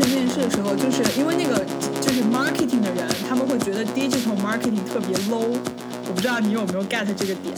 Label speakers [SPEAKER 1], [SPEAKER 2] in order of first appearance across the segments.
[SPEAKER 1] 前面试的时候，就是因为那个就是 marketing 的人，他们会觉得 digital marketing 特别 low。我不知道你有没有 get 这个点，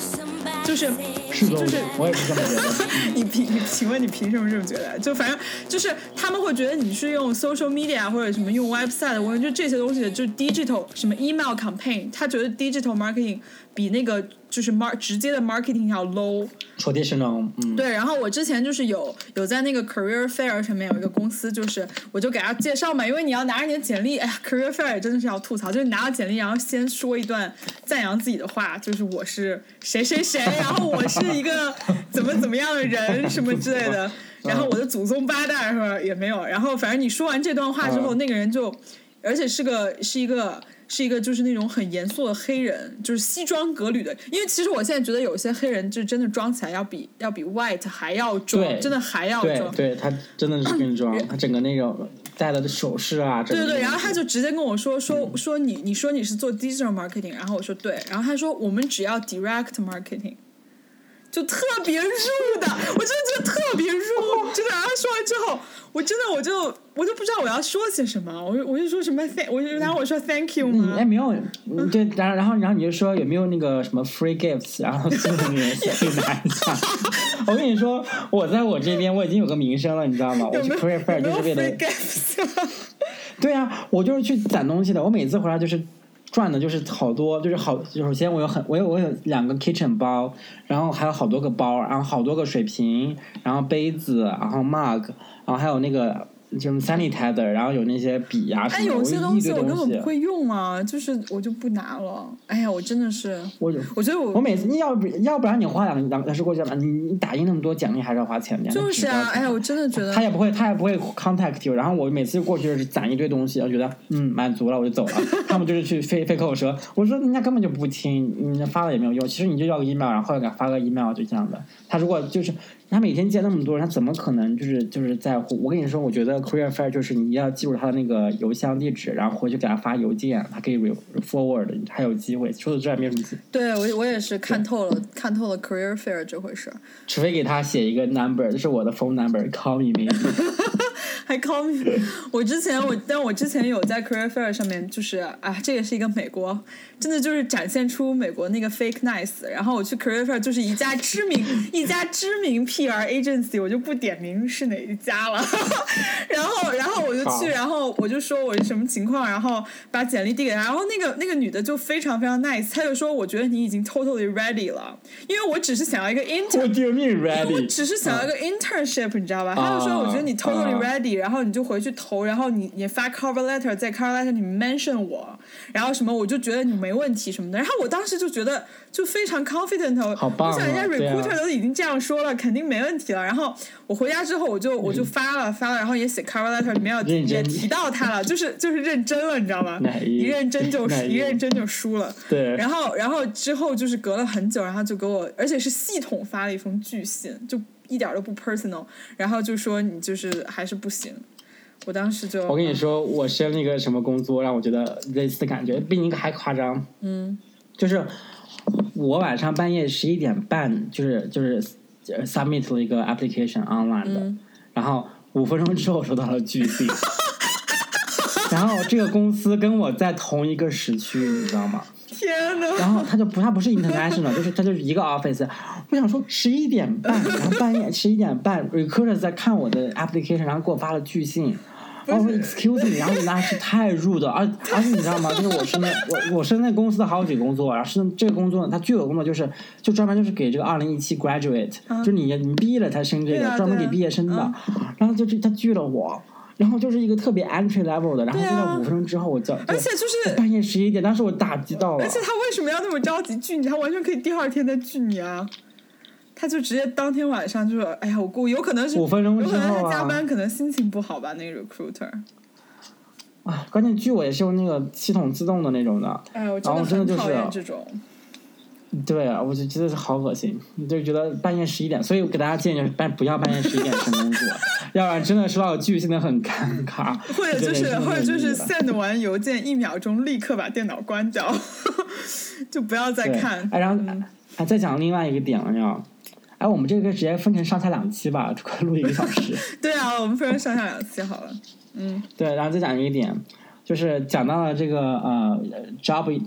[SPEAKER 1] 就是
[SPEAKER 2] 是的，
[SPEAKER 1] 就是
[SPEAKER 2] 我也是这么觉得。
[SPEAKER 1] 你凭你请问你凭什么这么觉得？就反正就是他们会觉得你是用 social media 或者什么用 website，我就这些东西就是 digital 什么 email campaign，他觉得 digital marketing 比那个就是 mark 直接的 marketing 要 low。
[SPEAKER 2] traditional，嗯，
[SPEAKER 1] 对，然后我之前就是有有在那个 career fair 上面有一个公司，就是我就给他介绍嘛，因为你要拿着你的简历，哎呀，career fair 也真的是要吐槽，就是你拿到简历，然后先说一段赞扬自己的话，就是我是谁谁谁，然后我是一个怎么怎么样的人什么之类的，然后我的祖宗八代是吧也没有，然后反正你说完这段话之后，
[SPEAKER 2] 嗯
[SPEAKER 1] 那个人就，而且是个是一个。是一个就是那种很严肃的黑人，就是西装革履的。因为其实我现在觉得有些黑人就真的装起来要比要比 white 还要装，真的还要装。
[SPEAKER 2] 对对，他真的是跟装，他整个那种戴了的首饰啊，
[SPEAKER 1] 对对对，然后他就直接跟我说说说你你说你是做 digital marketing，然后我说对，然后他说我们只要 direct marketing，就特别入的，我真的觉得特别入，真的。然后说完之后，我真的我就我就不知道我要说些什么，我就我就说什么 thank，我就然后我说 thank you 吗
[SPEAKER 2] 嗯，哎，？没有，嗯对，然后然后然后你就说有没有那个什么 free gifts，然后就那个可以拿一下。我跟你说，我在我这边我已经有个名声了，你知道吗？我去
[SPEAKER 1] 有没有
[SPEAKER 2] career fair 就是为
[SPEAKER 1] free
[SPEAKER 2] 了
[SPEAKER 1] ，gifts？
[SPEAKER 2] 对啊，我就是去攒东西的。我每次回来就是赚的，就是好多，就是好。首先我有很，我有我有两个 kitchen 包，然后还有好多个包，然后好多个水瓶，然后杯子，然后 mug，然后还有那个。就是 sanitizer，然后有那些笔呀、什
[SPEAKER 1] 哎，
[SPEAKER 2] 么的，
[SPEAKER 1] 有些
[SPEAKER 2] 我
[SPEAKER 1] 东西我根本不会用啊，就是我就不拿了。哎呀，我真的是，
[SPEAKER 2] 我有
[SPEAKER 1] 我觉得我
[SPEAKER 2] 我每次你要不要不然你花两两两十过去吧，你你打印那么多奖励还是要花钱的。
[SPEAKER 1] 就是啊，哎呀，我真的觉得
[SPEAKER 2] 他也不会他也不会 contact you，然后我每次过去就是攒一堆东西，我觉得嗯满足了我就走了。他们就是去非非口舌，我说人家根本就不听，你发了也没有用。其实你就要个 email，然后给他发个 email 就这样的。他如果就是他每天见那么多人，他怎么可能就是就是在乎？我跟你说，我觉得 career fair 就是你要记住他的那个邮箱地址，然后回去给他发邮件，他可以 forward，还有机会。除此之外没什么机会。
[SPEAKER 1] 对我我也是看透了看透了 career fair 这回事儿，
[SPEAKER 2] 除非给他写一个 number，这是我的 phone number，call me maybe。
[SPEAKER 1] 还 call me。我之前我，但我之前有在 career fair 上面，就是啊，这也是一个美国，真的就是展现出美国那个 fake nice。然后我去 career fair 就是一家知名一家知名 PR agency，我就不点名是哪一家了。然后然后我就去，然后我就说我是什么情况，然后把简历递给他，然后那个那个女的就非常非常 nice，她就说我觉得你已经 totally ready 了，因为我只是想要一个 intern。我只是想要一个 internship，你知道吧？她就说，我觉得你 totally
[SPEAKER 2] 啊
[SPEAKER 1] ready，然后你就回去投，然后你你发 cover letter，在 cover letter 里面 mention 我，然后什么，我就觉得你没问题什么的。然后我当时就觉得就非常 confident，
[SPEAKER 2] 好棒啊
[SPEAKER 1] 我想人家 recruiter 都已经这样说了，肯定没问题了。然后我回家之后，我就我就发了发了，然后也写 cover letter 里面要
[SPEAKER 2] 认真
[SPEAKER 1] 也提到他了，就是就是认真了，你知道吗？
[SPEAKER 2] 一
[SPEAKER 1] 一认真就
[SPEAKER 2] 哪一
[SPEAKER 1] 一认真就输了。
[SPEAKER 2] 对，
[SPEAKER 1] 然后，然后之后就是隔了很久，然后就给我，而且是系统发了一封拒信，就一点都不 personal，然后就说你就是还是不行。我当时就
[SPEAKER 2] 我跟你说，我升那个什么工作，让我觉得类似的感觉，比你还夸张。
[SPEAKER 1] 嗯，
[SPEAKER 2] 就是我晚上半夜十一点半，就是就是呃 submit 了一个 application online 的，
[SPEAKER 1] 嗯
[SPEAKER 2] 然后五分钟之后收到了拒信。然后这个公司跟我在同一个时区，你知道吗？
[SPEAKER 1] 天呐，
[SPEAKER 2] 然后他就不，他不是 international，就是他就是一个 office。我想说十一点半，然后半夜十一点半，recruiter 在看我的 application，然后给我发了拒信。然后 excuse me，然后你那是太 rude，而而且你知道吗？就是我是那我我是那公司的好几个工作，然后是这个工作，它具有工作就是就专门就是给这个二零一七 graduate，、就是你你毕业了才升这个，专门给毕业生的。然后就这他拒了我。然后就是一个特别 entry level 的，然后就在五分钟之后我叫，
[SPEAKER 1] 而且就是
[SPEAKER 2] 半夜十一点，当时我打击到了。
[SPEAKER 1] 而且他为什么要那么着急拒你？他完全可以第二天再拒你啊！他就直接当天晚上就说：“哎呀，我估有可能是
[SPEAKER 2] 五分钟
[SPEAKER 1] 有可能他加班，可能心情不好吧？”那个 recruiter，
[SPEAKER 2] 啊，关键剧我也是用那个系统自动的那种的，
[SPEAKER 1] 哎，我
[SPEAKER 2] 真的真的就是
[SPEAKER 1] 讨厌这种。
[SPEAKER 2] 对啊，我就觉得是好恶心，就觉得半夜十一点，所以我给大家建议就是半不要半夜十一点申工作，要不然真的收到拒信的很尴尬，
[SPEAKER 1] 或者就是或者就是 send 完邮件一秒钟立刻把电脑关掉，就不要再看。
[SPEAKER 2] 哎，然后
[SPEAKER 1] 嗯
[SPEAKER 2] 哎，再讲另外一个点了要，哎，我们这个直接分成上下两期吧，快录一个小时。
[SPEAKER 1] 对啊，我们分成上下两期好了。嗯，
[SPEAKER 2] 对，然后再讲一个点，就是讲到了这个呃 job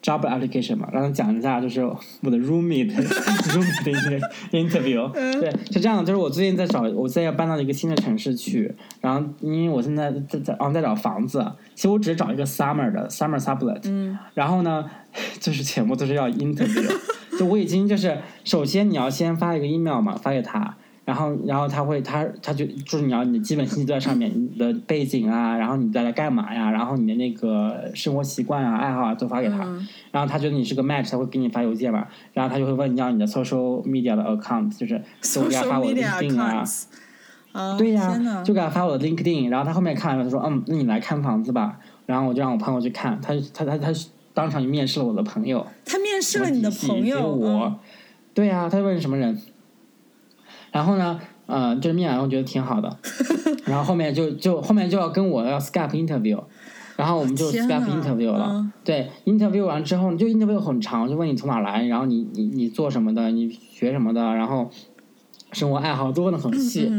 [SPEAKER 2] job application 嘛，然后讲一下就是我的 roommate roommate 的一个 interview。对，是这样的，就是我最近在找，我现在要搬到一个新的城市去，然后因为我现在在在哦在找房子，其实我只是找一个 summer 的 summer sublet。
[SPEAKER 1] 嗯。
[SPEAKER 2] 然后呢，就是全部都是要 interview，就我已经就是首先你要先发一个 email 嘛，发给他。然后，然后他会，他他就就是你要你的基本信息都在上面，你的背景啊，然后你在来干嘛呀，然后你的那个生活习惯啊、爱好啊都发给他，然后他觉得你是个 match，他会给你发邮件嘛，然后他就会问你要你的 social media 的 account，就是 就给他发我的 LinkedIn 啊，对呀，就给他发我的 LinkedIn，然后他后面看了他说，嗯，那你来看房子吧，然后我就让我朋友去看，他他他他当场就面试了我的朋友，
[SPEAKER 1] 他面试了你的朋友，
[SPEAKER 2] 我，对呀，他问什么人？然后呢，呃，就是面完我觉得挺好的，然后后面就就后面就要跟我要 Skype interview，然后我们就 Skype interview 了。对，interview 完之后就 interview 很长，就问你从哪来，然后你你你做什么的，你学什么的，然后生活爱好都问的很细。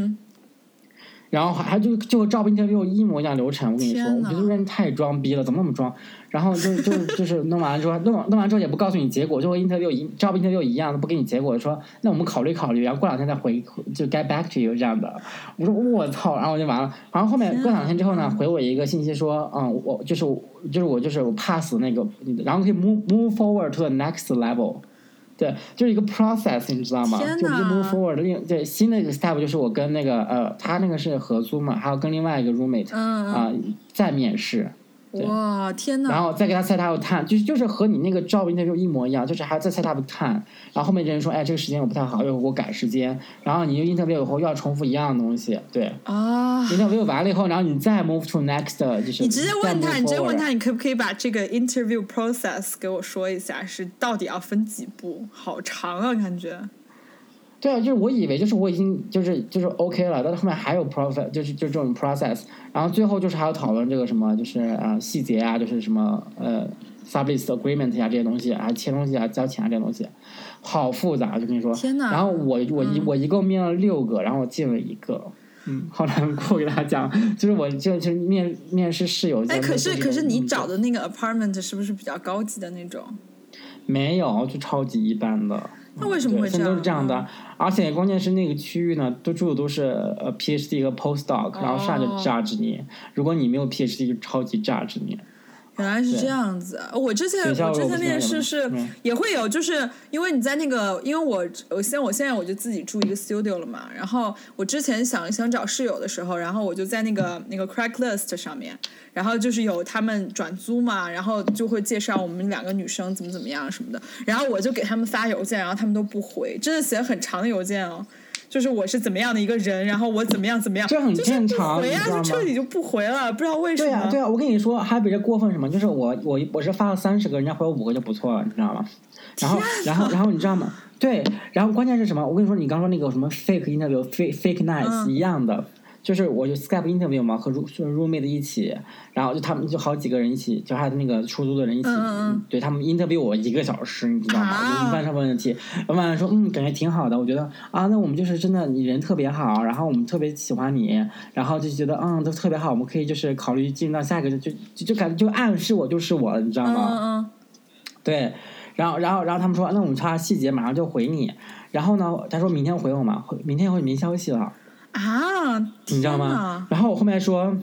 [SPEAKER 2] 然后还就就照 interview 一模一样流程，我跟你说，我觉得这人太装逼了，怎么那么装？然后就就 就是弄完了之后，弄弄完之后也不告诉你结果，就和 interview 一照 interview 一样，都不给你结果，说那我们考虑考虑，然后过两天再回，就 get back to you 这样的。我说我操，然后我就完了。然后后面过两天之后呢，回我一个信息说，嗯，我就是就是我就是我 pass 那个，然后可以 move move forward to the next level。对，就是一个 process，你知道吗？就就 move forward。另对新的一个 step 就是我跟那个呃，他那个是合租嘛，还有跟另外一个 roommate 啊再面试。
[SPEAKER 1] 哇天呐！
[SPEAKER 2] 然后再给他 set up time，就是就是和你那个 job interview 一模一样，就是还要再 set up time。然后后面这人说，哎，这个时间我不太好，要给我改时间。然后你 interview 以后又要重复一样的东西，对。
[SPEAKER 1] 啊。
[SPEAKER 2] interview 完了以后，然后你再 move to next，就是
[SPEAKER 1] 你直接问他，你直接问他，你可不可以把这个 interview process 给我说一下，是到底要分几步？好长啊，感觉。
[SPEAKER 2] 对啊，就是我以为就是我已经就是就是 OK 了，但是后面还有 process，就是就这种 process，然后最后就是还要讨论这个什么，就是呃细节啊，就是什么呃 sublease agreement 呀这些东西，啊签东西啊、交钱啊这些东西，好复杂，就跟你说。
[SPEAKER 1] 天呐。
[SPEAKER 2] 然后我我一我一共面了六个，然后我进了一个，嗯，好难过，给大家讲，就是我就就面面试室友。
[SPEAKER 1] 哎，可是可是你找的那个 apartment 是不是比较高级的那种？
[SPEAKER 2] 没有，就超级一般的。
[SPEAKER 1] 那为什么会这样？
[SPEAKER 2] 都是这样的，而且关键是那个区域呢，都住的都是呃 PhD 和 Postdoc，然后上就 judge 你，如果你没有 PhD 就超级 judge 你。
[SPEAKER 1] 原来是这样子，我之前我之前面试是也会有，就是因为你在那个，因为我我现我现在我就自己住一个 studio 了嘛，然后我之前想想找室友的时候，然后我就在那个那个 Craigslist 上面，然后就是有他们转租嘛，然后就会介绍我们两个女生怎么怎么样什么的，然后我就给他们发邮件，然后他们都不回，真的写很长的邮件哦。就是我是怎么样的一个人，然后我怎么样怎么样，
[SPEAKER 2] 这很正常，
[SPEAKER 1] 回啊，就彻底就不回了，不知道为什么。
[SPEAKER 2] 对啊，对啊，我跟你说，还比这过分什么？就是我我我是发了三十个，人家回我五个就不错了，你知道吗？然后然后然后你知道吗？对，然后关键是什么？我跟你说，你刚说那个什么 fake interview，fake fake nice 一样的。就是我就 Skype interview 嘛，和 room roommate 一起，然后就他们就好几个人一起，就还有那个出租的人一起，对他们 interview 我一个小时，你知道吗？问什么问题？老板说嗯，感觉挺好的，我觉得啊，那我们就是真的你人特别好，然后我们特别喜欢你，然后就觉得嗯都特别好，我们可以就是考虑进入到下一个，就就就感觉就暗示我就是我，你知道吗？
[SPEAKER 1] 嗯嗯。
[SPEAKER 2] 对，然后然后然后他们说那我们查细节，马上就回你。然后呢，他说明天回我嘛，明天会没消息了。
[SPEAKER 1] 啊，
[SPEAKER 2] 你知道吗？然后我后面说，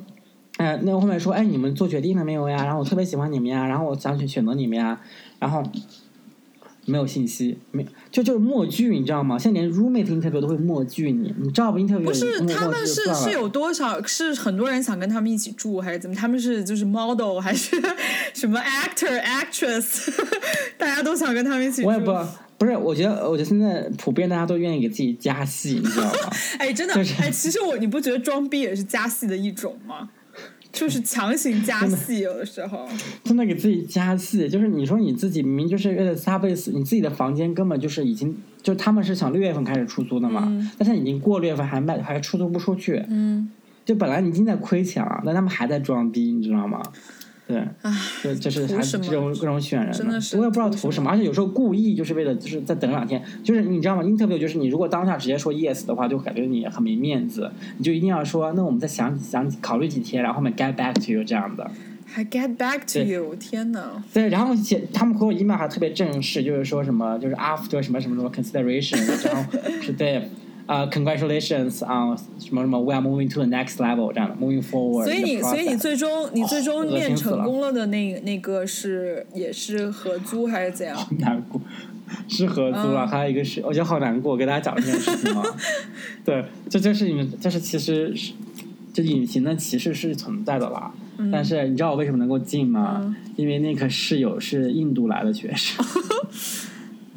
[SPEAKER 2] 哎，那我后面说，哎，你们做决定了没有呀？然后我特别喜欢你们呀，然后我想选选择你们呀，然后没有信息，没就就是默剧，你知道吗？现在连 roommate interview 都会默剧你，你知道不？interview
[SPEAKER 1] 不是他们是是有多少？是很多人想跟他们一起住，还是怎么？他们是就是 model 还是什么 actor actress？大家都想跟他们一起住。
[SPEAKER 2] 我也不。不是，我觉得，我觉得现在普遍大家都愿意给自己加戏，你知道吗？
[SPEAKER 1] 哎，真的，哎，其实我你不觉得装逼也是加戏的一种吗？就是强行加戏，有的时候
[SPEAKER 2] 真的给自己加戏，就是你说你自己明明就是为了撒贝斯，你自己的房间根本就是已经，就他们是想六月份开始出租的嘛，但是已经过六月份还卖还出租不出去，
[SPEAKER 1] 嗯，
[SPEAKER 2] 就本来你已经在亏钱了，但他们还在装逼，你知道吗？对，就就是还这种各种选人
[SPEAKER 1] 真的是
[SPEAKER 2] 我也不知道
[SPEAKER 1] 图什
[SPEAKER 2] 图什么，而且有时候故意就是为了就是再等两天，就是你知道吗？interview 就是你如果当下直接说 yes 的话，就感觉你很没面子，你就一定要说那我们再想想考虑几天，然后后面 get back to you 这样的。
[SPEAKER 1] 还 get back to you，天哪！
[SPEAKER 2] 对，然后写他们回我 email 还特别正式，就是说什么就是 after 什么什么什么 consideration，然后 是对。呃、c o n g r a t u l a t i o n s on、什么什么，we are moving to the next level 这样的，moving forward
[SPEAKER 1] 所以你所以你最终你最终面成功了的那那个是也是合租还是怎样？
[SPEAKER 2] 难过，是合租了，
[SPEAKER 1] 嗯
[SPEAKER 2] 还有一个是，我觉得好难过，我给大家讲这件事情啊。对，这就是你们，就是其实是，这隐形的歧视是存在的啦。但是你知道我为什么能够进吗？
[SPEAKER 1] 嗯
[SPEAKER 2] 因为那个室友是印度来的学生。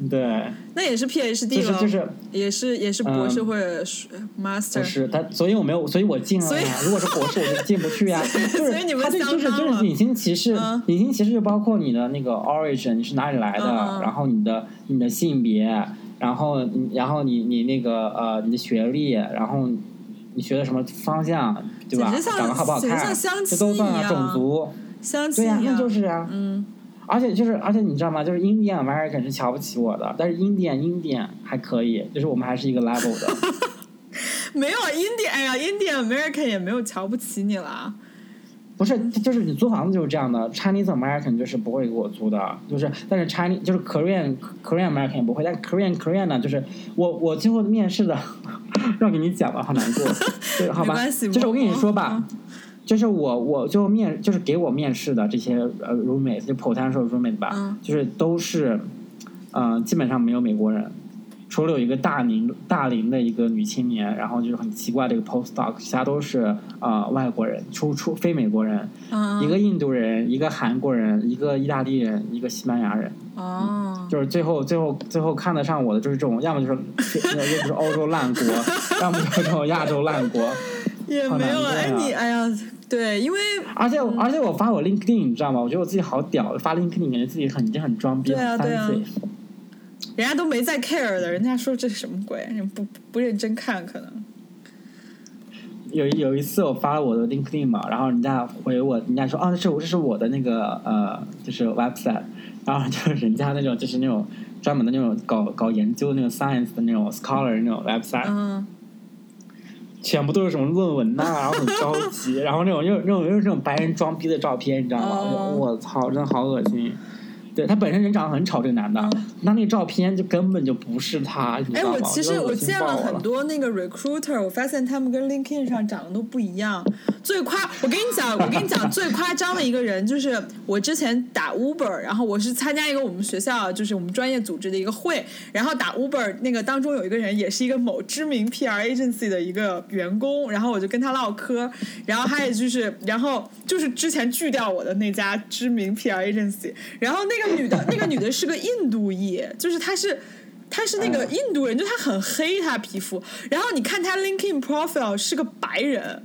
[SPEAKER 2] 对，
[SPEAKER 1] 那也是 PhD 了，
[SPEAKER 2] 就是就是
[SPEAKER 1] 也是也是博士
[SPEAKER 2] 嗯
[SPEAKER 1] 或者是 master。
[SPEAKER 2] 是他，所以我没有，所以我进了呀。如果是博士，我就进不去呀。就是
[SPEAKER 1] 所以你们
[SPEAKER 2] 他这就是
[SPEAKER 1] 相当了。
[SPEAKER 2] 就是隐形歧视
[SPEAKER 1] 嗯，
[SPEAKER 2] 隐形歧视就包括你的那个 origin，你是哪里来的，然后你的你的性别，然后你然后你你那个呃你的学历，然后你学的什么方向，对吧？长得好不好看，这都算种族，
[SPEAKER 1] 相亲
[SPEAKER 2] 对呀、
[SPEAKER 1] 一样，
[SPEAKER 2] 那就是啊。
[SPEAKER 1] 嗯，
[SPEAKER 2] 而且就是，而且你知道吗？就是 Indian American 是瞧不起我的，但是 Indian Indian 还可以，就是我们还是一个 level 的。
[SPEAKER 1] 没有 Indian，哎呀，Indian American 也没有瞧不起你啦。
[SPEAKER 2] 不是，就是你租房子就是这样的，Chinese American 就是不会给我租的，就是但是 Chinese 就是 Korean Korean American 也不会，但 Korean Korean 呢，就是我我最后面试的，让给你讲了，好难过，对，好吧，就是我跟你说吧
[SPEAKER 1] 嗯，
[SPEAKER 2] 就是我我最后面就是给我面试的这些呃 roommates 就 potential roommate 吧，
[SPEAKER 1] 嗯
[SPEAKER 2] 就是都是，呃，基本上没有美国人。除了有一个大龄大龄的一个女青年，然后就是很奇怪的一个 postdoc，其他都是呃外国人，出出非美国人，
[SPEAKER 1] 嗯，
[SPEAKER 2] 一个印度人，一个韩国人，一个意大利人，一个西班牙人，
[SPEAKER 1] 哦，
[SPEAKER 2] 就是最后最后最后看得上我的就是这种，要么就是又不是欧洲烂国，要么就是这种亚洲烂国。
[SPEAKER 1] 也
[SPEAKER 2] 好
[SPEAKER 1] 没有。哎，
[SPEAKER 2] 难过呀
[SPEAKER 1] 你哎呀，对，因为
[SPEAKER 2] 而且而且我发我 LinkedIn，你知道吗？我觉得我自己好屌，发 LinkedIn 感觉自己很已经很装逼，
[SPEAKER 1] 对啊
[SPEAKER 2] 很
[SPEAKER 1] 对啊。人家都没在 care 的，人家说这是什么鬼，人不不认真看可能。
[SPEAKER 2] 有有一次我发了我的 LinkedIn 嘛，然后人家回我，人家说啊，这是我这是我的那个呃，就是 website，然后就是人家那种就是那种专门的那种搞搞研究那种 science 的那种 scholar 那种 website，、
[SPEAKER 1] 嗯，
[SPEAKER 2] 全部都是什么论文呐、然后很着急，然后那种又那种又是那种白人装逼的照片，你知道吗？
[SPEAKER 1] 哦
[SPEAKER 2] 我操，真的好恶心。对他本身人长得很丑，这个男的，
[SPEAKER 1] 嗯
[SPEAKER 2] 那那个照片就根本就不是他，
[SPEAKER 1] 哎，我其实我见了很多那个 recruiter，我发现他们跟 LinkedIn 上长得都不一样。最夸，我跟你讲，我跟你讲最夸张的一个人，就是我之前打 Uber，然后我是参加一个我们学校就是我们专业组织的一个会，然后打 Uber 那个当中有一个人也是一个某知名 PR agency 的一个员工，然后我就跟他唠嗑，然后还有就是，然后就是之前拒掉我的那家知名 PR agency，然后那个女的，那个女的是个印度裔，就是她是。她是那个
[SPEAKER 2] 嗯
[SPEAKER 1] 印度人，就她很黑，她皮肤。然后你看她 LinkedIn profile 是个白人，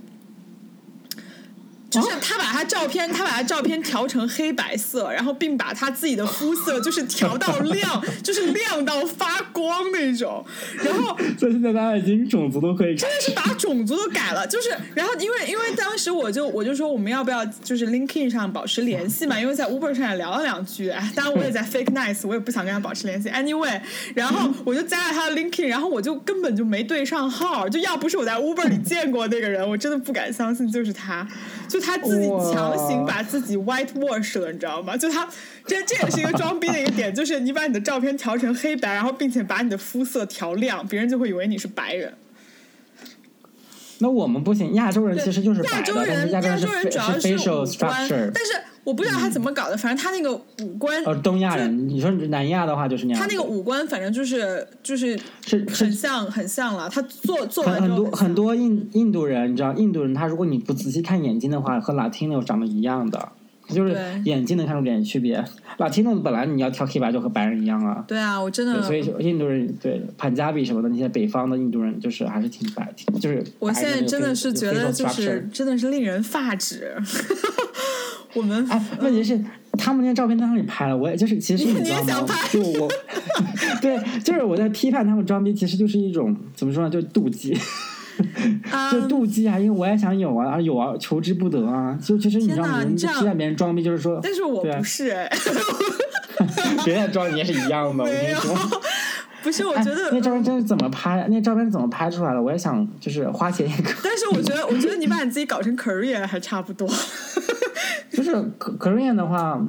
[SPEAKER 1] 就是他把他照片，他把他照片调成黑白色，然后并把他自己的肤色就是调到亮，就是亮到发光那种。然后
[SPEAKER 2] 所以现在大家已经种族都可以
[SPEAKER 1] 真的是把种族都改了，就是，然后因为因为当时我就我就说我们要不要就是 LinkedIn 上保持联系嘛，因为在 Uber 上也聊了两句，哎，当然我也在 Fake Nice，我也不想跟他保持联系，anyway，然后我就加了他的 LinkedIn，然后我就根本就没对上号，就要不是我在 Uber 里见过那个人，我真的不敢相信就是他，就他自己强行把自己 whitewash 了，你知道吗？就他这这也是一个装逼的一个点，就是你把你的照片调成黑白，然后并且把你的肤色调亮，别人就会以为你是白人。
[SPEAKER 2] 那我们不行，亚洲人其实就是
[SPEAKER 1] 亚洲人，
[SPEAKER 2] 亚洲人
[SPEAKER 1] 主要
[SPEAKER 2] 是
[SPEAKER 1] 五官但是我不知道他怎么搞的，反正他那个五官，
[SPEAKER 2] 呃，东亚人，你说南亚的话就是那样，
[SPEAKER 1] 他那个五官，反正就是就是
[SPEAKER 2] 是是
[SPEAKER 1] 很像很像了。他做做
[SPEAKER 2] 很多很多印印度人，你知道，印度人他如果你不仔细看眼睛的话，和 Latino 长得一样的，就是眼睛能看出点区别。Latino 本来你要挑黑白就和白人一样啊，
[SPEAKER 1] 对啊，我真的，
[SPEAKER 2] 所以印度人对潘加比什么的那些北方的印度人，就是还是挺白，挺就是
[SPEAKER 1] 我现在真的是觉得就是真的是令人发指。我们
[SPEAKER 2] 哎，问题是他们那些照片在哪里拍了？我也就是，其实
[SPEAKER 1] 你
[SPEAKER 2] 知道吗？就我，对，就是我在批判他们装逼，其实就是一种怎么说呢，就是妒忌。就
[SPEAKER 1] 嗯，
[SPEAKER 2] 妒忌啊，因为我也想有啊，啊有啊，求之不得啊。就其实你知道吗？
[SPEAKER 1] 你
[SPEAKER 2] 批判别人装逼，就是说
[SPEAKER 1] 但是我不是哎，
[SPEAKER 2] 别人装你也是一样的。我跟你说，
[SPEAKER 1] 不是，我
[SPEAKER 2] 哎
[SPEAKER 1] 觉得
[SPEAKER 2] 那照片真是怎么拍？啊那照片怎么拍出来的？我也想，就是花钱也可，
[SPEAKER 1] 但是我觉得，我觉得你把你自己搞成 career 还差不多。
[SPEAKER 2] 就是可 Korean 的话。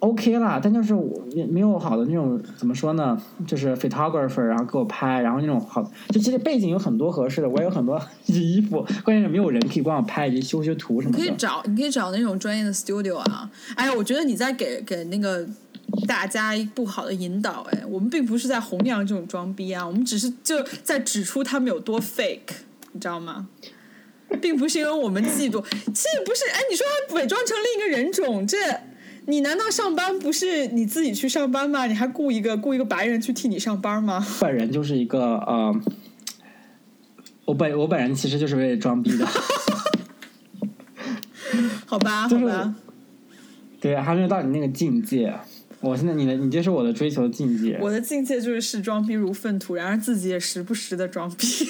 [SPEAKER 2] OK 啦，但就是我没有好的那种怎么说呢？就是 photographer，然后给我拍，然后那种好，就其实背景有很多合适的，我也有很多 衣服，关键是没有人可以帮我拍以及修修图什么的。
[SPEAKER 1] 你可以找，你可以找那种专业的 studio 啊。哎呀，我觉得你在给给那个大家不好的引导。哎，我们并不是在弘扬这种装逼啊，我们只是就在指出他们有多 fake，你知道吗？并不是因为我们嫉妒，其实不是。哎，你说他伪装成另一个人种，这你难道上班不是你自己去上班吗？你还雇一个雇一个白人去替你上班吗？
[SPEAKER 2] 本人就是一个呃，我本我本人其实就是为了装逼的，
[SPEAKER 1] 好吧，
[SPEAKER 2] 就是
[SPEAKER 1] 好吧。
[SPEAKER 2] 对，还没有到你那个境界。我现在你的你就是我的追求境界。
[SPEAKER 1] 我的境界就是视装逼如粪土，然而自己也时不时的装逼。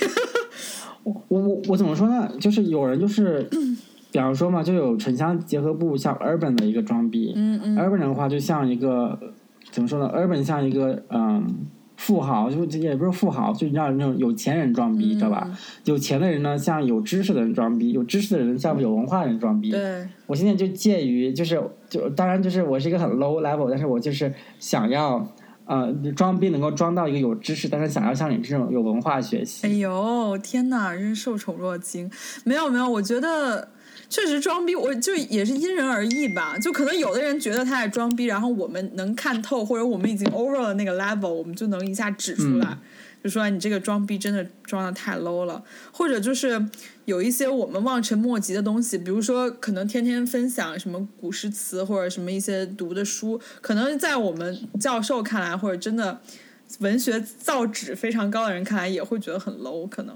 [SPEAKER 2] 我我我怎么说呢？就是有人就是，比方说嘛，就有城乡结合部像 urban 的一个装逼，
[SPEAKER 1] 嗯嗯
[SPEAKER 2] urban 的话就像一个怎么说呢？urban 像一个嗯富豪，就也不是富豪，就让那种有钱人装逼，知道吧？有钱的人呢，像有知识的人装逼；有知识的人像有文化的人装逼。
[SPEAKER 1] 对，
[SPEAKER 2] 我现在就介于，就是就当然就是我是一个很 low level，但是我就是想要。呃，装逼能够装到一个有知识，但是想要像你这种有文化学习。
[SPEAKER 1] 哎呦，天哪，真是受宠若惊。没有没有，我觉得确实装逼，我就也是因人而异吧。就可能有的人觉得他在装逼，然后我们能看透，或者我们已经 over 了那个 level，我们就能一下指出来。
[SPEAKER 2] 嗯
[SPEAKER 1] 就说你这个装逼真的装的太 low 了，或者就是有一些我们望尘莫及的东西，比如说可能天天分享什么古诗词或者什么一些读的书，可能在我们教授看来，或者真的文学造诣非常高的人看来，也会觉得很 low，可能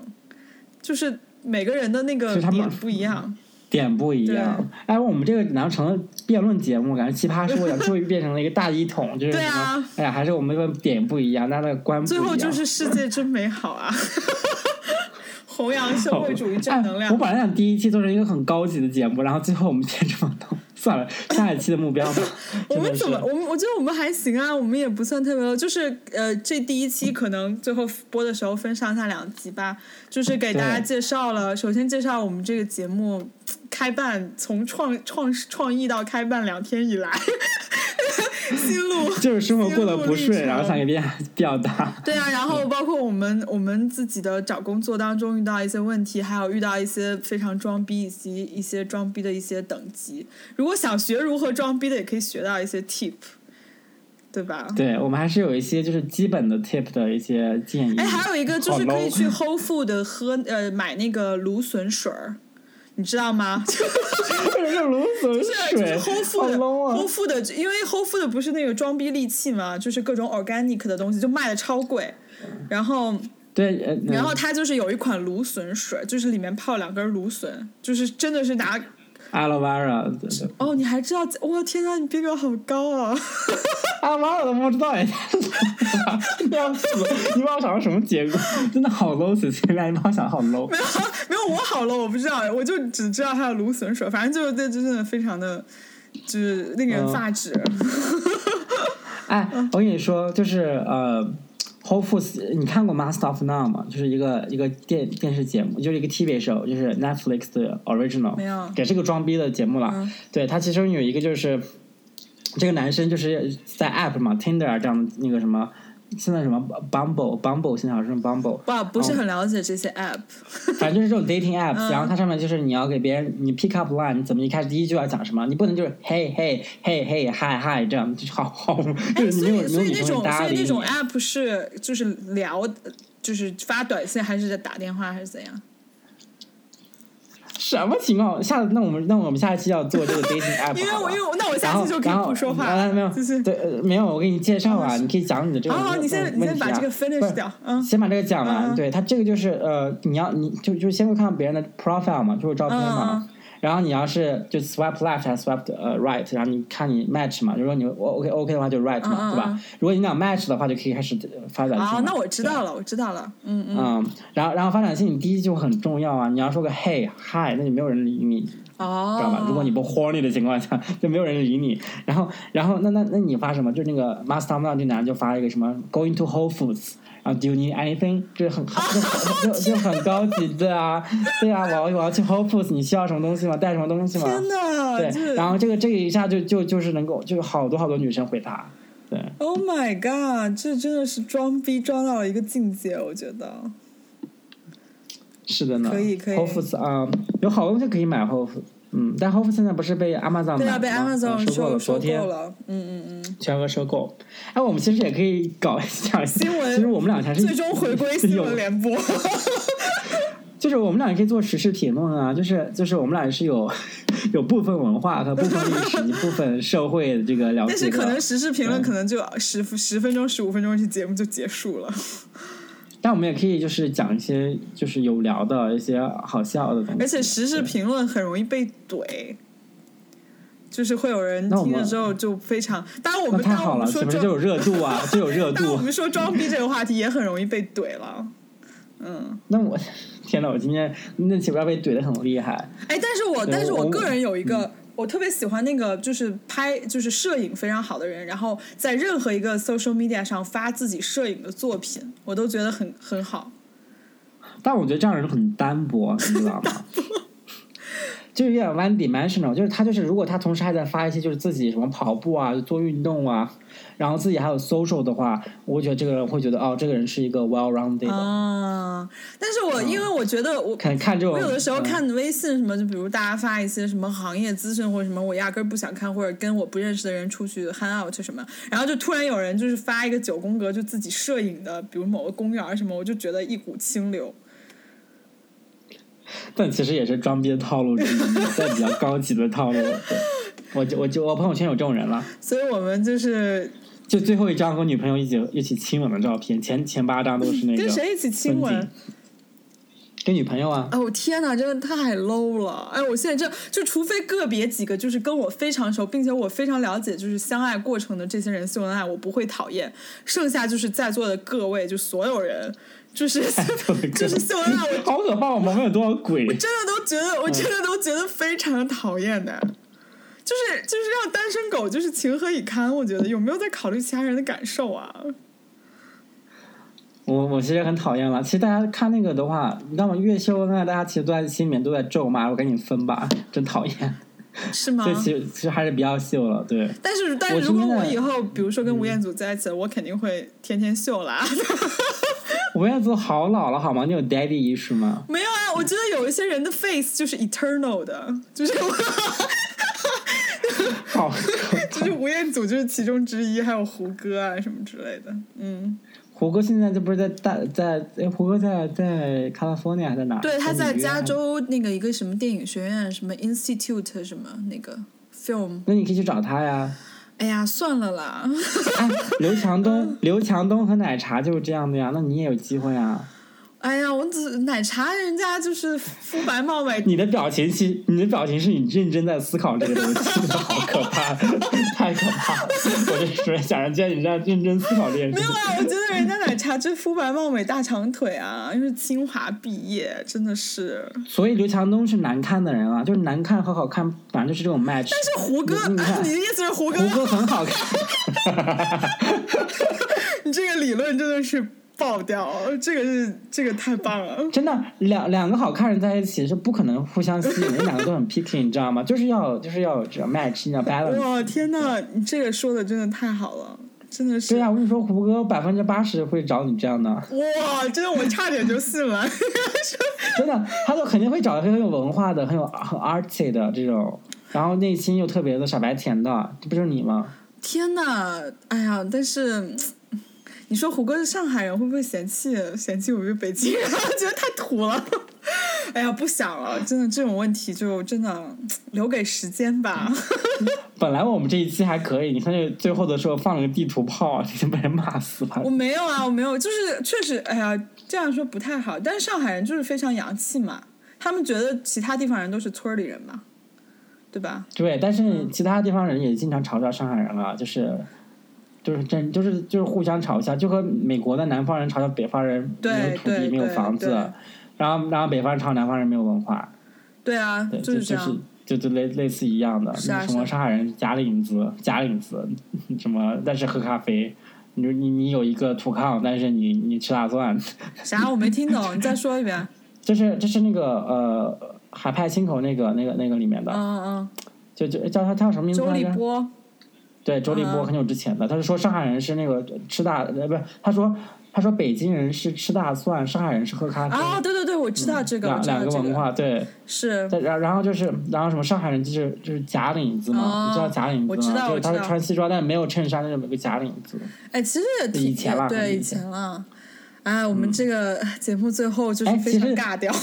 [SPEAKER 1] 就是每个人的那个点不一样。
[SPEAKER 2] 点不一样。哎，我们这个难道成了辩论节目？感觉奇葩说也，终于变成了一个大一统，就是
[SPEAKER 1] 对
[SPEAKER 2] 什么？
[SPEAKER 1] 啊
[SPEAKER 2] 哎呀，还是我们这个点不一样，大家的观。
[SPEAKER 1] 最后就是世界真美好啊！弘扬社会主义正能量
[SPEAKER 2] 哎。我。本来想第一期做成一个很高级的节目，然后最后我们变这么多，算了，下一期的目标吧。
[SPEAKER 1] 我们怎么？我们我觉得我们还行啊，我们也不算特别就是呃，这第一期可能最后播的时候分上下两集吧，就是给大家介绍了，首先介绍我们这个节目开办从创创创意到开办两天以来，心路
[SPEAKER 2] 就是生活过得不顺，然后想给别人表达。
[SPEAKER 1] 对啊，然后包括我们我们自己的找工作当中遇到一些问题，还有遇到一些非常装逼以及一些装逼的一些等级。如果想学如何装逼的，也可以学到一些 tip，对吧？
[SPEAKER 2] 对我们还是有一些就是基本的 tip 的一些建议。
[SPEAKER 1] 哎，还有一个就是可以去 Whole Food 喝呃买那个芦笋水儿，你知道吗？
[SPEAKER 2] 就是芦笋
[SPEAKER 1] 就是
[SPEAKER 2] 水
[SPEAKER 1] ，Whole
[SPEAKER 2] 好
[SPEAKER 1] Food
[SPEAKER 2] low 啊
[SPEAKER 1] ！Whole Food，因为 Whole Food 不是那个装逼利器嘛，就是各种 organic 的东西就卖的超贵，然后
[SPEAKER 2] 对，呃
[SPEAKER 1] 然后
[SPEAKER 2] 嗯
[SPEAKER 1] 它就是有一款芦笋水，就是里面泡两根芦笋，就是真的是拿
[SPEAKER 2] aloe vera，
[SPEAKER 1] 哦，你还知道？我天呐，你逼格好高啊
[SPEAKER 2] ！aloe vera 我都不知道哎，要死！你把我想成什么结果？真的好 low，死现在你把我想得好 low。
[SPEAKER 1] 没有没有我好 low，，我不知道，我就只知道它有芦笋水，反正就是这真的非常的，就是令人
[SPEAKER 2] 嗯
[SPEAKER 1] 发指。
[SPEAKER 2] 哎，我跟你说，就是呃，Whole Foods，你看过《Master of None》吗？就是一个一个电电视节目，就是一个 TV show，就是 Netflix 的 original，
[SPEAKER 1] 没有
[SPEAKER 2] 也是个装逼的节目了。
[SPEAKER 1] 嗯
[SPEAKER 2] 对，它其中有一个就是这个男生就是在 App 嘛，Tinder 啊这样的那个什么，现在什么 Bumble，Bumble 现在好像是 Bumble，
[SPEAKER 1] 哇，不
[SPEAKER 2] 哦
[SPEAKER 1] 是很了解这些 app。
[SPEAKER 2] 反正就是这种 dating apps，、
[SPEAKER 1] 嗯
[SPEAKER 2] 然后它上面就是你要给别人你 pick up line，你怎么一开始第一句要讲什么，你不能就是嘿嘿嘿嘿嗨嗨这样，就是好好，就是没有没有女生
[SPEAKER 1] 种所以那种 app 是就是聊，就是发短信还是打电话还是怎样？
[SPEAKER 2] 什么情况？下那我们那我们下一期要做这个 dating app，
[SPEAKER 1] 因为我因为我那我下次就可以不说话
[SPEAKER 2] 没有
[SPEAKER 1] 就是
[SPEAKER 2] 对呃没有，我给你介绍啊，你可以讲你的这个
[SPEAKER 1] 好好，你先先把这个
[SPEAKER 2] 不
[SPEAKER 1] finish
[SPEAKER 2] 是
[SPEAKER 1] 掉，嗯
[SPEAKER 2] 先把这个讲完。
[SPEAKER 1] 嗯
[SPEAKER 2] 对他这个就是呃，你要你就就先会看到别人的 profile 嘛，就是照片嘛。
[SPEAKER 1] 嗯
[SPEAKER 2] 然后你要是就 swipe left 还是 swipe 呃 right，然后你看你 match 嘛，如果你我 OK OK 的话就 right 嘛，对吧
[SPEAKER 1] 嗯？
[SPEAKER 2] 如果你俩 match 的话，就可以开始发短信嘛。
[SPEAKER 1] 哦，那我知道了，我知道了，嗯嗯，
[SPEAKER 2] 嗯，然后然后发短信，你第一就很重要啊！你要说个 hey hi，那就没有人理你，
[SPEAKER 1] 哦，
[SPEAKER 2] 知道吧？如果你不 horny 的情况下，就没有人理你。然后然后那那那你发什么？就那个 Master Now 这男人就发了一个什么 going to Whole Foods。Do you need anything？就是很很就就就很高级的啊，对啊，我要我要去 Whole Foods，你需要什么东西吗？带什么东西吗？
[SPEAKER 1] 天哪，
[SPEAKER 2] 对，然后这个这个一下就就就是能够，就有好多好多女生回答，对
[SPEAKER 1] ，Oh my god，这真的是装逼装到了一个境界，我觉得。
[SPEAKER 2] 是的呢。
[SPEAKER 1] 可以可以
[SPEAKER 2] Whole Foods 啊、有好东西可以买 Whole Foods，嗯，但 Foods 现在不是被 Amazon
[SPEAKER 1] 对啊，被 Amazon
[SPEAKER 2] 呃收购了，
[SPEAKER 1] 收收
[SPEAKER 2] 昨天
[SPEAKER 1] 购了，嗯嗯嗯。
[SPEAKER 2] 全额收购。哎，我们其实也可以搞一下
[SPEAKER 1] 新闻
[SPEAKER 2] 其实我们俩才是
[SPEAKER 1] 最终回归新闻联播。
[SPEAKER 2] 就是我们俩可以做时事评论啊，就是就是我们俩是有 有部分文化和 部分历史、一部分社会的这个了解。
[SPEAKER 1] 但是可能时事评论可能就十十分钟、十五分钟，这节目就结束了。
[SPEAKER 2] 但我们也可以就是讲一些就是有聊的一些好笑的东西。
[SPEAKER 1] 而且时事评论很容易被怼，就是会有人听了之后就非常。当然我们
[SPEAKER 2] 太好了，
[SPEAKER 1] 们说装
[SPEAKER 2] 是不是就有热度啊？就有热 度。
[SPEAKER 1] 当我们说装逼这个话题也很容易被怼了。嗯，
[SPEAKER 2] 那我 天哪，我今天那岂不要被怼的很厉害？
[SPEAKER 1] 哎，但是我但是
[SPEAKER 2] 我
[SPEAKER 1] 我个人有一个。
[SPEAKER 2] 嗯
[SPEAKER 1] 我特别喜欢那个，就是拍，就是摄影非常好的人，然后在任何一个 social media 上发自己摄影的作品，我都觉得很很好。
[SPEAKER 2] 但我觉得这样人很单薄，你知道吗？就是有点 one dimensional，就是他就是如果他同时还在发一些就是自己什么跑步啊、做运动啊，然后自己还有 social 的话，我觉得这个人会觉得哦，这个人是一个 well rounded 的。
[SPEAKER 1] 啊！但是我因为我觉得我
[SPEAKER 2] 看看这种，
[SPEAKER 1] 我有的时候
[SPEAKER 2] 嗯
[SPEAKER 1] 看微信什么，就比如大家发一些什么行业资讯或者什么，我压根儿不想看，或者跟我不认识的人出去 hang out 什么，然后就突然有人就是发一个九宫格，就自己摄影的，比如某个公园什么，我就觉得一股清流。
[SPEAKER 2] 但其实也是装逼的套路之一，但比较高级的套路。对，我就我就我朋友圈有这种人了，
[SPEAKER 1] 所以我们就是
[SPEAKER 2] 就最后一张和女朋友一起一起亲吻的照片，前前八张都是那个
[SPEAKER 1] 跟谁一起亲吻？
[SPEAKER 2] 跟女朋友啊。
[SPEAKER 1] 哦，我天哪，真的太 low 了！哎，我现在这就除非个别几个就是跟我非常熟，并且我非常了解就是相爱过程的这些人秀恩爱，我不会讨厌。剩下就是在座的各位，就所有人，就是 就是秀恩爱，我
[SPEAKER 2] 好可怕！我们旁边有多少鬼？
[SPEAKER 1] 我真的都觉得，我真的都觉得非常讨厌的。就是就是让单身狗就是情何以堪？我觉得有没有在考虑其他人的感受啊？
[SPEAKER 2] 我我其实很讨厌了。其实大家看那个的话，你知道吗？越秀恩爱，大家其实都在心里面都在咒骂，我赶紧分吧，真讨厌。
[SPEAKER 1] 是吗
[SPEAKER 2] 所？以其实其实还是比较秀了，对。
[SPEAKER 1] 但是但是如果我以后比如说跟吴彦祖在一起了，我肯定会天天秀啦。
[SPEAKER 2] 吴彦祖好老了好吗？你有 daddy 意识吗？
[SPEAKER 1] 没有啊，我觉得有一些人的 face 就是 eternal 的，就是
[SPEAKER 2] 好可怕
[SPEAKER 1] 就是吴彦祖就是其中之一，还有胡歌啊什么之类的。嗯，
[SPEAKER 2] 胡歌现在这不是在大在哎，胡歌在在 California 还在哪儿？
[SPEAKER 1] 对，他在加。州那个一个什么电影学院，什么 Institute 什么那个 film。
[SPEAKER 2] 那你可以去找他呀。
[SPEAKER 1] 哎呀，算了啦。
[SPEAKER 2] 哎，刘强东，刘强东和奶茶就是这样的呀，那你也有机会啊。
[SPEAKER 1] 哎呀，我只奶茶人家就是肤白貌美，
[SPEAKER 2] 你的表情其你的表情是你认真在思考这个东西，真的好可怕，太可怕！我就是想着见你这样认真思考这件事情。
[SPEAKER 1] 没有啊，我觉得人家奶茶这肤白貌美、大长腿啊，又是清华毕业，真的是。
[SPEAKER 2] 所以刘强东是难看的人啊，就是难看和好看，反正就是这种 match。
[SPEAKER 1] 但是胡歌，
[SPEAKER 2] 你
[SPEAKER 1] 的意思是胡歌？
[SPEAKER 2] 胡歌很好看，
[SPEAKER 1] 你这个理论真的是爆掉，这个是这个太棒了。
[SPEAKER 2] 真的两两个好看人在一起是不可能互相吸引，人两个都很 picky，你知道吗？就是要就是要只要 match，要 balance。
[SPEAKER 1] 哇，天呐，你这个说的真的太好了，真的是。
[SPEAKER 2] 对啊，我跟你说，胡歌百分之八十会找你这样的，
[SPEAKER 1] 哇，真的我差点就信了。
[SPEAKER 2] 真的，他就肯定会找一个很有文化的、很有很 artsy 的这种，然后内心又特别的傻白甜的，这不就是你吗？
[SPEAKER 1] 天呐，哎呀，但是。你说胡歌是上海人，会不会嫌弃嫌弃我是北京人？觉得太土了。哎呀，不想了，真的这种问题就真的留给时间吧。
[SPEAKER 2] 本来我们这一期还可以，你看这最后的时候放了个地图炮，已经被人骂死了
[SPEAKER 1] 我。没有啊，我没有，就是确实，哎呀，这样说不太好。但是上海人就是非常洋气嘛，他他们觉得其他地方人都是村里人嘛，对吧？
[SPEAKER 2] 对，但是其他地方人也经常嘲笑上海人啊，就是。就是真就是就是互相嘲笑，就和美国的南方人嘲笑北方人没有土地没有房子，然后然后北方人嘲笑南方人没有文化，
[SPEAKER 1] 对啊，
[SPEAKER 2] 对，
[SPEAKER 1] 就
[SPEAKER 2] 就是就
[SPEAKER 1] 这样。
[SPEAKER 2] 就就类类似一样的，
[SPEAKER 1] 是啊
[SPEAKER 2] 什么上海人假领子假领子，什么但是喝咖啡，你你你有一个土炕，但是你你吃大蒜，
[SPEAKER 1] 啥？我没听懂，你再说一遍。
[SPEAKER 2] 就是就是那个呃海派清口那个那个那个里面的，
[SPEAKER 1] 嗯嗯
[SPEAKER 2] 就就叫他叫什么名字来着？
[SPEAKER 1] 立波。
[SPEAKER 2] 对，周立波
[SPEAKER 1] 嗯
[SPEAKER 2] 很久之前的，他是说上海人是那个吃大呃不是，他说他说北京人是吃大蒜，上海人是喝咖啡，
[SPEAKER 1] 啊，对对对，我知道这个，我
[SPEAKER 2] 两两个文化对。
[SPEAKER 1] 是，
[SPEAKER 2] 然然后就是，然后什么上海人就是就是假领子嘛，
[SPEAKER 1] 哦
[SPEAKER 2] 你知道假领子吗？
[SPEAKER 1] 我知道
[SPEAKER 2] 就是他是穿西装，但是没有衬衫，但是有个假领子。
[SPEAKER 1] 哎，其实也挺
[SPEAKER 2] 以前了
[SPEAKER 1] 对以
[SPEAKER 2] 前
[SPEAKER 1] 了。哎，我们这个 节目最后就是
[SPEAKER 2] 哎
[SPEAKER 1] 非常尬掉。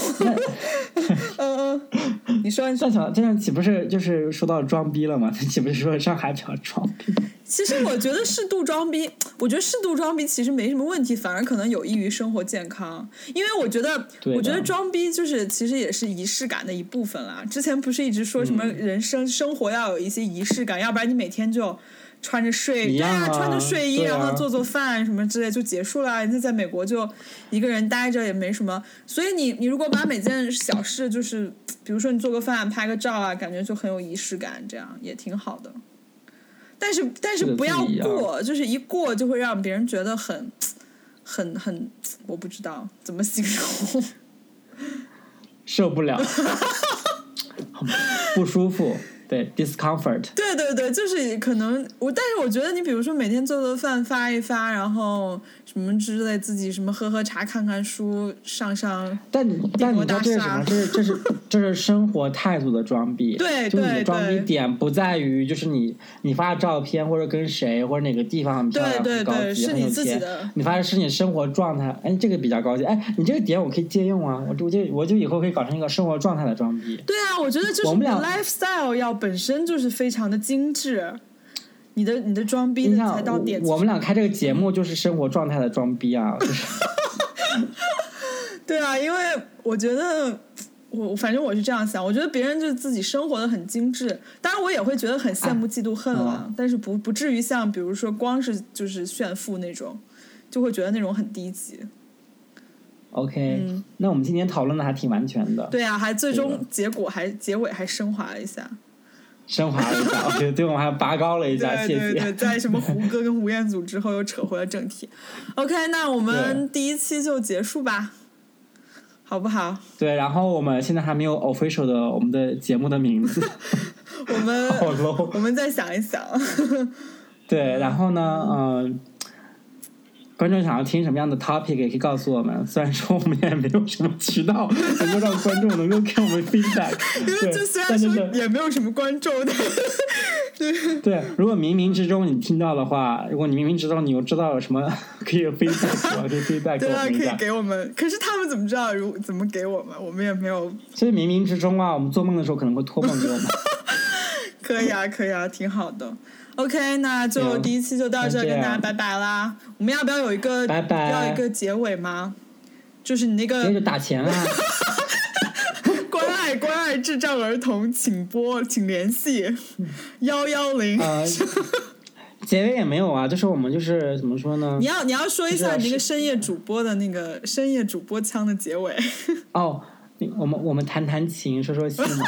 [SPEAKER 1] 嗯嗯，你说你说
[SPEAKER 2] 这样这样岂不是就是说到装逼了吗？岂不是说上海比较装逼？
[SPEAKER 1] 其实我觉得适度装逼，我觉得适度装逼其实没什么问题，反而可能有益于生活健康。因为我觉得，我觉得装逼就是其实也是仪式感的一部分啦。之前不是一直说什么
[SPEAKER 2] 嗯
[SPEAKER 1] 人生、生活要有一些仪式感，要不然你每天就穿着睡，
[SPEAKER 2] 一样啊
[SPEAKER 1] 穿着睡衣，
[SPEAKER 2] 啊
[SPEAKER 1] 然后做做饭什么之类就结束了。人家在美国就一个人待着也没什么，所以你你如果把每件小事就是，比如说你做个饭、拍个照啊，感觉就很有仪式感，这样也挺好的。但是但是不要过，就是一过就会让别人觉得很很很，我不知道怎么形容。
[SPEAKER 2] 受不了，不舒服，对，discomfort。
[SPEAKER 1] 对对对，就是可能我，但是我觉得你比如说每天做做饭发一发，然后什么之类，自己什么喝喝茶、看看书、上上，
[SPEAKER 2] 但但你知道这是什么？这是这是这是生活态度的装逼。
[SPEAKER 1] 对对
[SPEAKER 2] 就你的装逼点不在于就是你你发的照片或者跟谁或者哪个地方很漂亮
[SPEAKER 1] 对对
[SPEAKER 2] 很高级很有
[SPEAKER 1] 对是你自己
[SPEAKER 2] 钱
[SPEAKER 1] 的
[SPEAKER 2] 你发的是你生活状态，哎，这个比较高级。哎，你这个点我可以借用啊，我就我就我就以后可以搞成一个生活状态的装逼。
[SPEAKER 1] 对啊，我觉得就是
[SPEAKER 2] 我们俩
[SPEAKER 1] lifestyle 要本身就是非常的精致，你的你的装逼的才到点
[SPEAKER 2] 我我们俩开这个节目就是生活状态的装逼啊，就是。
[SPEAKER 1] 对啊，因为我觉得我反正我是这样想，我觉得别人就是自己生活的很精致，当然我也会觉得很羡慕、嫉妒、恨了，
[SPEAKER 2] 嗯。
[SPEAKER 1] 但是不不至于像比如说光是就是炫富那种，就会觉得那种很低级。
[SPEAKER 2] OK、
[SPEAKER 1] 嗯。
[SPEAKER 2] 那我们今天讨论的还挺完全的，
[SPEAKER 1] 对啊，还最终结果还结尾还升华了一下。
[SPEAKER 2] 升华了一下，我觉得对我们还拔高了一下，谢谢。
[SPEAKER 1] 对对对，在什么胡歌跟吴彦祖之后又扯回了正题。OK，那我们第一期就结束吧，好不好？
[SPEAKER 2] 对，然后我们现在还没有 official 的我们的节目的名字，
[SPEAKER 1] 我们
[SPEAKER 2] 好 low。
[SPEAKER 1] 我们再想一想。
[SPEAKER 2] 对，然后呢，嗯、观众想要听什么样的 topic 也可以告诉我们。虽然说我们也没有什么渠道 能够让观众能够给我们 feedback，
[SPEAKER 1] 因为
[SPEAKER 2] 对
[SPEAKER 1] 这虽然说
[SPEAKER 2] 但是
[SPEAKER 1] 也没有什么观众，的
[SPEAKER 2] 对，如果冥冥之中你听到的话，如果你冥冥之中你又知道有什么 可以 feedback 可以 feedback 给
[SPEAKER 1] 对啊，可以
[SPEAKER 2] 我们一下。
[SPEAKER 1] 给我们。可是他们怎么知道如怎么给我们？我们也没有。
[SPEAKER 2] 所以冥冥之中啊，我们做梦的时候可能会托梦给我们。
[SPEAKER 1] 可以啊，可以啊，挺好的。OK，那就第一期就到这，跟大家拜拜啦。我们要不要有一个
[SPEAKER 2] 拜拜
[SPEAKER 1] 要一个结尾吗？就是你那
[SPEAKER 2] 个那
[SPEAKER 1] 个
[SPEAKER 2] 打钱啊！
[SPEAKER 1] 关爱关爱智障儿童，请拨请联系幺幺零。
[SPEAKER 2] 呃，结尾也没有啊，就是我们就是怎么说呢
[SPEAKER 1] 你？要你要说一下你那个深夜主播的那个深夜主播腔的结尾。
[SPEAKER 2] 哦，我们我们弹弹琴，说说戏嘛。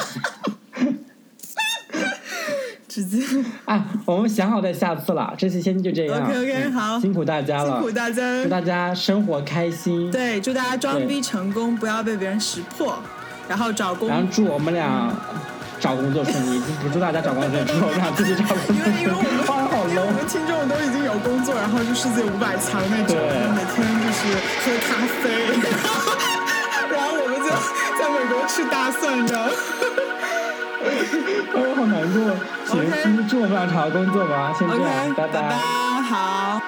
[SPEAKER 1] 直接
[SPEAKER 2] 啊，我们想好在下次了，这次先就这样。
[SPEAKER 1] OK，OK，
[SPEAKER 2] 嗯
[SPEAKER 1] 好
[SPEAKER 2] 辛苦大家了，
[SPEAKER 1] 辛苦大家
[SPEAKER 2] 祝。大家生活开心。
[SPEAKER 1] 对，祝大家装逼成功，不要被别人识破，然后找工
[SPEAKER 2] 然后祝我们俩找工作顺利，不祝大家找工作顺利，祝我们俩自己找工作
[SPEAKER 1] 因为因为我们
[SPEAKER 2] 哇，好
[SPEAKER 1] 因为我。们听众都已经有工作，然后就世界五百强那种，
[SPEAKER 2] 对
[SPEAKER 1] 每天就是喝咖啡，然后我们就在美国吃大蒜，你知道 吗？
[SPEAKER 2] 哎呦，好难过。行祝我们俩找到工作吧，先这样
[SPEAKER 1] 拜拜，好。